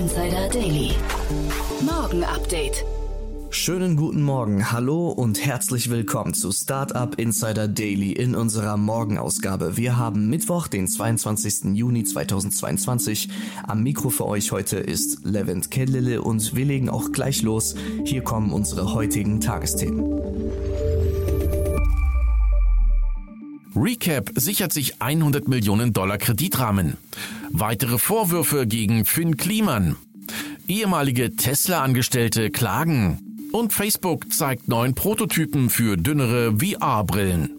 Insider Daily. Morgen Update. Schönen guten Morgen, hallo und herzlich willkommen zu Startup Insider Daily in unserer Morgenausgabe. Wir haben Mittwoch, den 22. Juni 2022. Am Mikro für euch heute ist Levent Kellele und wir legen auch gleich los. Hier kommen unsere heutigen Tagesthemen. Recap sichert sich 100 Millionen Dollar Kreditrahmen. Weitere Vorwürfe gegen Finn Kliman. Ehemalige Tesla-Angestellte klagen. Und Facebook zeigt neuen Prototypen für dünnere VR-Brillen.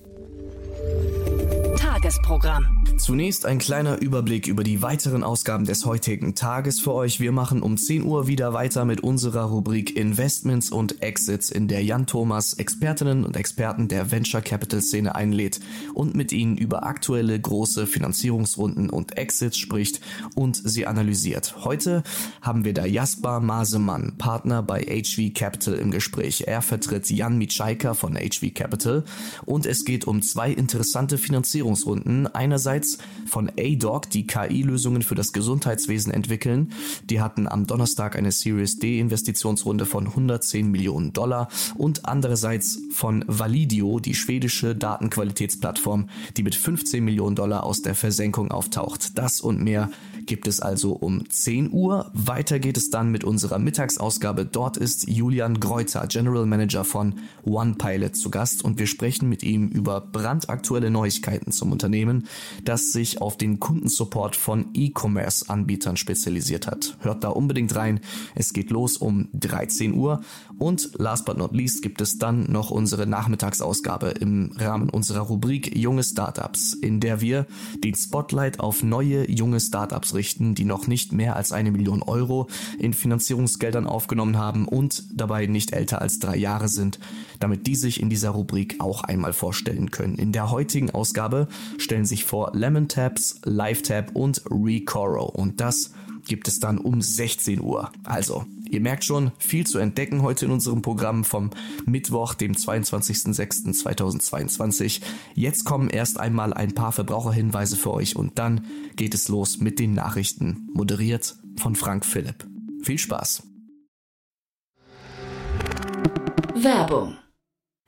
Tagesprogramm. Zunächst ein kleiner Überblick über die weiteren Ausgaben des heutigen Tages für euch. Wir machen um 10 Uhr wieder weiter mit unserer Rubrik Investments und Exits, in der Jan Thomas Expertinnen und Experten der Venture Capital Szene einlädt und mit ihnen über aktuelle große Finanzierungsrunden und Exits spricht und sie analysiert. Heute haben wir da Jasper Masemann, Partner bei HV Capital im Gespräch. Er vertritt Jan Mitschaika von HV Capital und es geht um zwei interessante Finanzierungsrunden. Einerseits von ADOC, die KI-Lösungen für das Gesundheitswesen entwickeln. Die hatten am Donnerstag eine Series D Investitionsrunde von 110 Millionen Dollar und andererseits von Validio, die schwedische Datenqualitätsplattform, die mit 15 Millionen Dollar aus der Versenkung auftaucht. Das und mehr gibt es also um 10 Uhr. Weiter geht es dann mit unserer Mittagsausgabe. Dort ist Julian Greuter, General Manager von OnePilot zu Gast und wir sprechen mit ihm über brandaktuelle Neuigkeiten zum Unternehmen, das sich auf den Kundensupport von E-Commerce-Anbietern spezialisiert hat. Hört da unbedingt rein. Es geht los um 13 Uhr und last but not least gibt es dann noch unsere Nachmittagsausgabe im Rahmen unserer Rubrik Junge Startups, in der wir den Spotlight auf neue junge Startups richten, die noch nicht mehr als eine Million Euro in Finanzierungsgeldern aufgenommen haben und dabei nicht älter als drei Jahre sind, damit die sich in dieser Rubrik auch einmal vorstellen können. In der heutigen Ausgabe stellen sich vor Lemon Taps, LiveTap und Recoro und das gibt es dann um 16 Uhr. Also, ihr merkt schon, viel zu entdecken heute in unserem Programm vom Mittwoch, dem 22.06.2022. Jetzt kommen erst einmal ein paar Verbraucherhinweise für euch und dann geht es los mit den Nachrichten, moderiert von Frank Philipp. Viel Spaß! Werbung.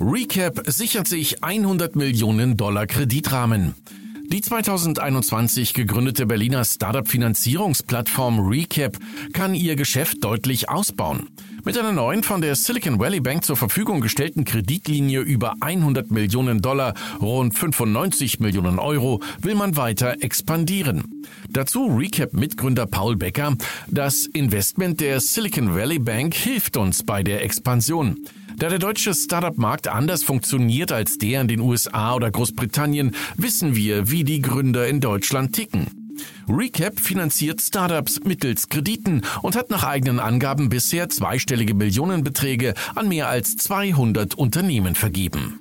Recap sichert sich 100 Millionen Dollar Kreditrahmen. Die 2021 gegründete Berliner Startup-Finanzierungsplattform Recap kann ihr Geschäft deutlich ausbauen. Mit einer neuen von der Silicon Valley Bank zur Verfügung gestellten Kreditlinie über 100 Millionen Dollar, rund 95 Millionen Euro, will man weiter expandieren. Dazu Recap-Mitgründer Paul Becker. Das Investment der Silicon Valley Bank hilft uns bei der Expansion. Da der deutsche Startup-Markt anders funktioniert als der in den USA oder Großbritannien, wissen wir, wie die Gründer in Deutschland ticken. Recap finanziert Startups mittels Krediten und hat nach eigenen Angaben bisher zweistellige Millionenbeträge an mehr als 200 Unternehmen vergeben.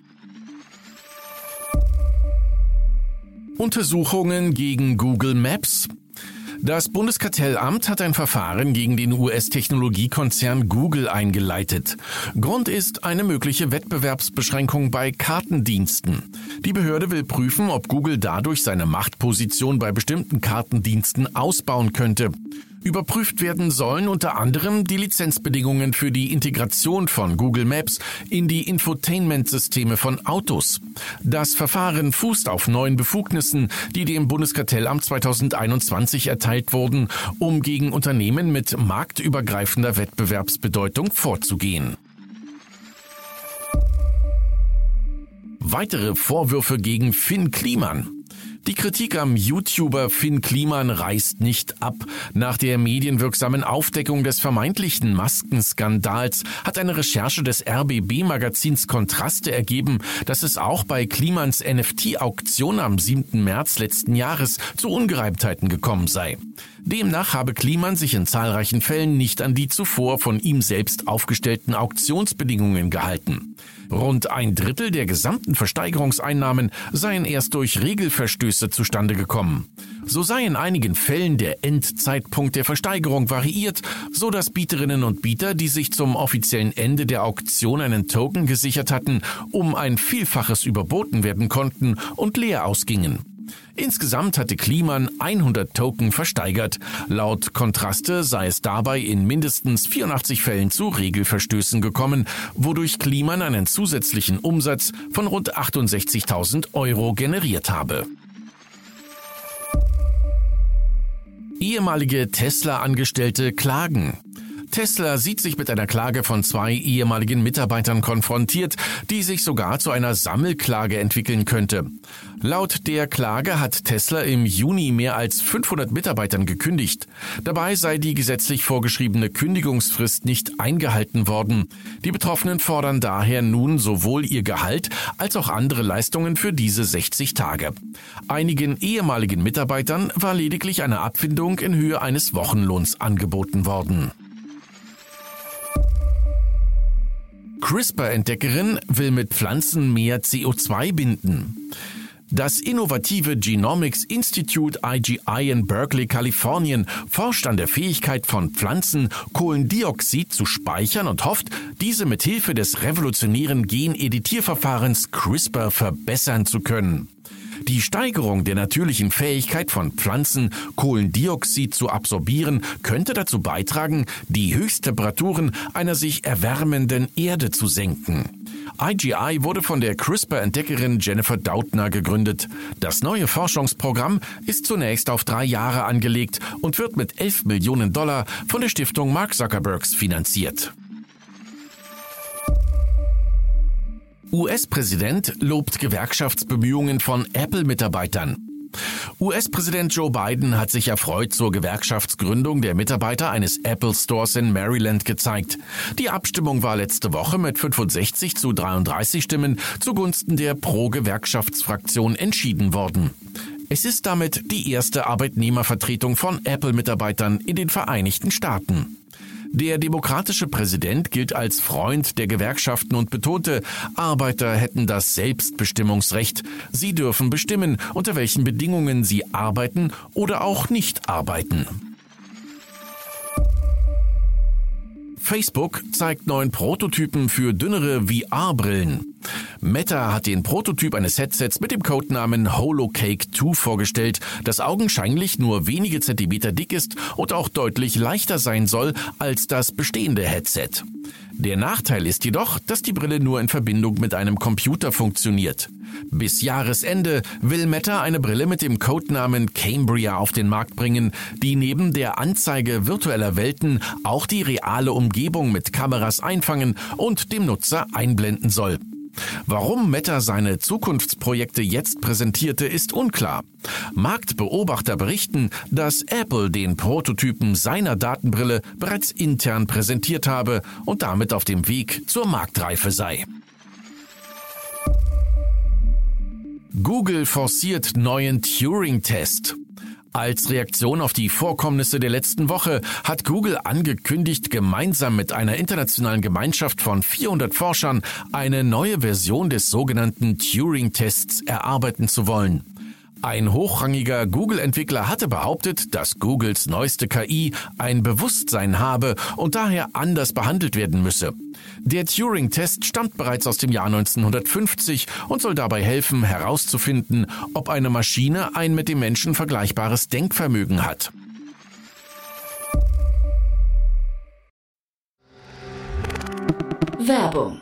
Untersuchungen gegen Google Maps Das Bundeskartellamt hat ein Verfahren gegen den US-Technologiekonzern Google eingeleitet. Grund ist eine mögliche Wettbewerbsbeschränkung bei Kartendiensten. Die Behörde will prüfen, ob Google dadurch seine Machtposition bei bestimmten Kartendiensten ausbauen könnte. Überprüft werden sollen unter anderem die Lizenzbedingungen für die Integration von Google Maps in die Infotainment-Systeme von Autos. Das Verfahren fußt auf neuen Befugnissen, die dem Bundeskartellamt 2021 erteilt wurden, um gegen Unternehmen mit marktübergreifender Wettbewerbsbedeutung vorzugehen. Weitere Vorwürfe gegen Finn Kliman. Die Kritik am YouTuber Finn Kliman reißt nicht ab. Nach der medienwirksamen Aufdeckung des vermeintlichen Maskenskandals hat eine Recherche des RBB-Magazins Kontraste ergeben, dass es auch bei Klimans NFT-Auktion am 7. März letzten Jahres zu Ungereimtheiten gekommen sei. Demnach habe Kliman sich in zahlreichen Fällen nicht an die zuvor von ihm selbst aufgestellten Auktionsbedingungen gehalten. Rund ein Drittel der gesamten Versteigerungseinnahmen seien erst durch Regelverstöße zustande gekommen. So sei in einigen Fällen der Endzeitpunkt der Versteigerung variiert, so dass Bieterinnen und Bieter, die sich zum offiziellen Ende der Auktion einen Token gesichert hatten, um ein Vielfaches überboten werden konnten und leer ausgingen. Insgesamt hatte Kliman 100 Token versteigert. Laut Kontraste sei es dabei in mindestens 84 Fällen zu Regelverstößen gekommen, wodurch Kliman einen zusätzlichen Umsatz von rund 68.000 Euro generiert habe. Ehemalige Tesla-Angestellte klagen. Tesla sieht sich mit einer Klage von zwei ehemaligen Mitarbeitern konfrontiert, die sich sogar zu einer Sammelklage entwickeln könnte. Laut der Klage hat Tesla im Juni mehr als 500 Mitarbeitern gekündigt. Dabei sei die gesetzlich vorgeschriebene Kündigungsfrist nicht eingehalten worden. Die Betroffenen fordern daher nun sowohl ihr Gehalt als auch andere Leistungen für diese 60 Tage. Einigen ehemaligen Mitarbeitern war lediglich eine Abfindung in Höhe eines Wochenlohns angeboten worden. CRISPR-Entdeckerin will mit Pflanzen mehr CO2 binden. Das innovative Genomics Institute IGI in Berkeley, Kalifornien forscht an der Fähigkeit von Pflanzen, Kohlendioxid zu speichern und hofft, diese mit Hilfe des revolutionären Geneditierverfahrens CRISPR verbessern zu können. Die Steigerung der natürlichen Fähigkeit von Pflanzen, Kohlendioxid zu absorbieren, könnte dazu beitragen, die Höchsttemperaturen einer sich erwärmenden Erde zu senken. IGI wurde von der CRISPR-Entdeckerin Jennifer Doudna gegründet. Das neue Forschungsprogramm ist zunächst auf drei Jahre angelegt und wird mit 11 Millionen Dollar von der Stiftung Mark Zuckerbergs finanziert. US-Präsident lobt Gewerkschaftsbemühungen von Apple-Mitarbeitern. US-Präsident Joe Biden hat sich erfreut zur Gewerkschaftsgründung der Mitarbeiter eines Apple Stores in Maryland gezeigt. Die Abstimmung war letzte Woche mit 65 zu 33 Stimmen zugunsten der Pro-Gewerkschaftsfraktion entschieden worden. Es ist damit die erste Arbeitnehmervertretung von Apple-Mitarbeitern in den Vereinigten Staaten. Der demokratische Präsident gilt als Freund der Gewerkschaften und betonte, Arbeiter hätten das Selbstbestimmungsrecht. Sie dürfen bestimmen, unter welchen Bedingungen sie arbeiten oder auch nicht arbeiten. Facebook zeigt neuen Prototypen für dünnere VR-Brillen. Meta hat den Prototyp eines Headsets mit dem Codenamen HoloCake 2 vorgestellt, das augenscheinlich nur wenige Zentimeter dick ist und auch deutlich leichter sein soll als das bestehende Headset. Der Nachteil ist jedoch, dass die Brille nur in Verbindung mit einem Computer funktioniert. Bis Jahresende will Meta eine Brille mit dem Codenamen Cambria auf den Markt bringen, die neben der Anzeige virtueller Welten auch die reale Umgebung mit Kameras einfangen und dem Nutzer einblenden soll. Warum Meta seine Zukunftsprojekte jetzt präsentierte, ist unklar. Marktbeobachter berichten, dass Apple den Prototypen seiner Datenbrille bereits intern präsentiert habe und damit auf dem Weg zur Marktreife sei. Google forciert neuen Turing-Test. Als Reaktion auf die Vorkommnisse der letzten Woche hat Google angekündigt, gemeinsam mit einer internationalen Gemeinschaft von 400 Forschern eine neue Version des sogenannten Turing-Tests erarbeiten zu wollen. Ein hochrangiger Google-Entwickler hatte behauptet, dass Googles neueste KI ein Bewusstsein habe und daher anders behandelt werden müsse. Der Turing-Test stammt bereits aus dem Jahr 1950 und soll dabei helfen, herauszufinden, ob eine Maschine ein mit dem Menschen vergleichbares Denkvermögen hat. Werbung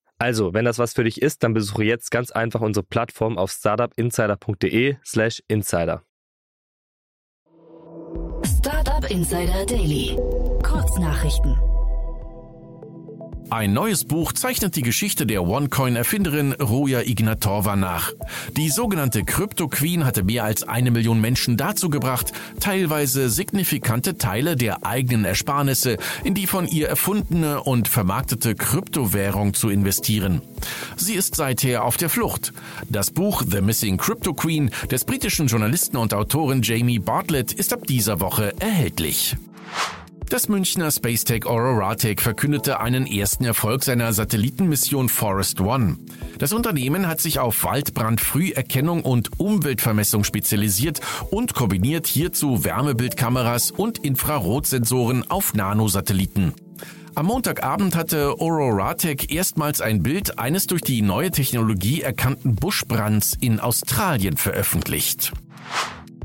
Also, wenn das was für dich ist, dann besuche jetzt ganz einfach unsere Plattform auf startupinsider.de/slash insider. Startup Insider Daily. Kurznachrichten. Ein neues Buch zeichnet die Geschichte der OneCoin-Erfinderin Roja Ignatova nach. Die sogenannte Crypto Queen hatte mehr als eine Million Menschen dazu gebracht, teilweise signifikante Teile der eigenen Ersparnisse in die von ihr erfundene und vermarktete Kryptowährung zu investieren. Sie ist seither auf der Flucht. Das Buch The Missing Crypto Queen des britischen Journalisten und Autoren Jamie Bartlett ist ab dieser Woche erhältlich. Das Münchner Spacetech Auroratec verkündete einen ersten Erfolg seiner Satellitenmission Forest One. Das Unternehmen hat sich auf Waldbrandfrüherkennung und Umweltvermessung spezialisiert und kombiniert hierzu Wärmebildkameras und Infrarotsensoren auf Nanosatelliten. Am Montagabend hatte Auroratec erstmals ein Bild eines durch die neue Technologie erkannten Buschbrands in Australien veröffentlicht.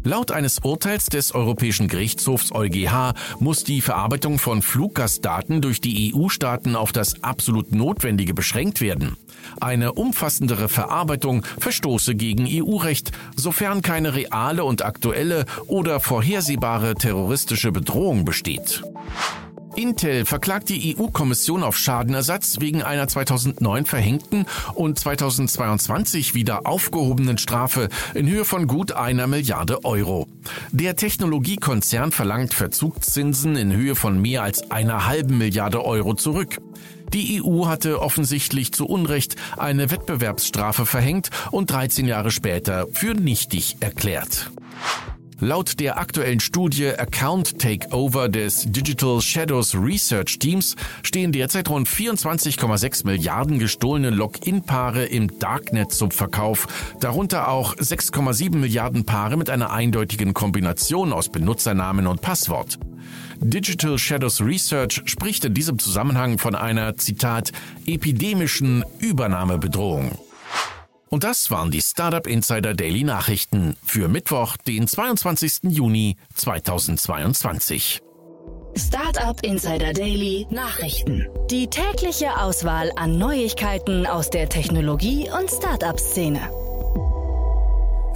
Laut eines Urteils des Europäischen Gerichtshofs EuGH muss die Verarbeitung von Fluggastdaten durch die EU-Staaten auf das absolut Notwendige beschränkt werden. Eine umfassendere Verarbeitung verstoße gegen EU-Recht, sofern keine reale und aktuelle oder vorhersehbare terroristische Bedrohung besteht. Intel verklagt die EU-Kommission auf Schadenersatz wegen einer 2009 verhängten und 2022 wieder aufgehobenen Strafe in Höhe von gut einer Milliarde Euro. Der Technologiekonzern verlangt Verzugszinsen in Höhe von mehr als einer halben Milliarde Euro zurück. Die EU hatte offensichtlich zu Unrecht eine Wettbewerbsstrafe verhängt und 13 Jahre später für nichtig erklärt. Laut der aktuellen Studie Account Takeover des Digital Shadows Research Teams stehen derzeit rund 24,6 Milliarden gestohlene Login-Paare im Darknet zum Verkauf, darunter auch 6,7 Milliarden Paare mit einer eindeutigen Kombination aus Benutzernamen und Passwort. Digital Shadows Research spricht in diesem Zusammenhang von einer, Zitat, epidemischen Übernahmebedrohung. Und das waren die Startup Insider Daily Nachrichten für Mittwoch, den 22. Juni 2022. Startup Insider Daily Nachrichten. Die tägliche Auswahl an Neuigkeiten aus der Technologie- und Startup-Szene.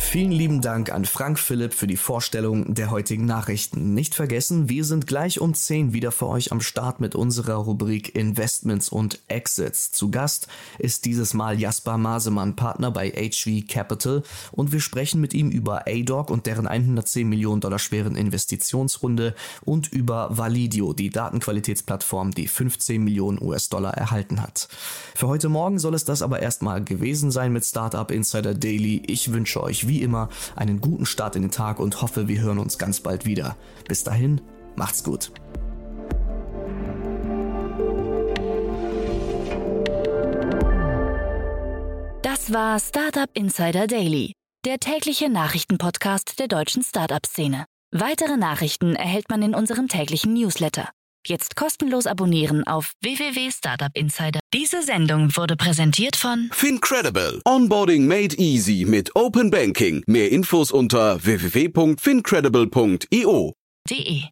Vielen lieben Dank an Frank Philipp für die Vorstellung der heutigen Nachrichten. Nicht vergessen, wir sind gleich um 10 wieder für euch am Start mit unserer Rubrik Investments und Exits. Zu Gast ist dieses Mal Jasper Masemann, Partner bei HV Capital und wir sprechen mit ihm über ADOC und deren 110 Millionen Dollar schweren Investitionsrunde und über Validio, die Datenqualitätsplattform, die 15 Millionen US-Dollar erhalten hat. Für heute Morgen soll es das aber erstmal gewesen sein mit Startup Insider Daily. Ich wünsche euch wie immer einen guten Start in den Tag und hoffe, wir hören uns ganz bald wieder. Bis dahin, macht's gut. Das war Startup Insider Daily, der tägliche Nachrichtenpodcast der deutschen Startup-Szene. Weitere Nachrichten erhält man in unserem täglichen Newsletter. Jetzt kostenlos abonnieren auf www.startupinsider. Diese Sendung wurde präsentiert von Fincredible. Onboarding made easy mit Open Banking. Mehr Infos unter www.fincredible.io. de.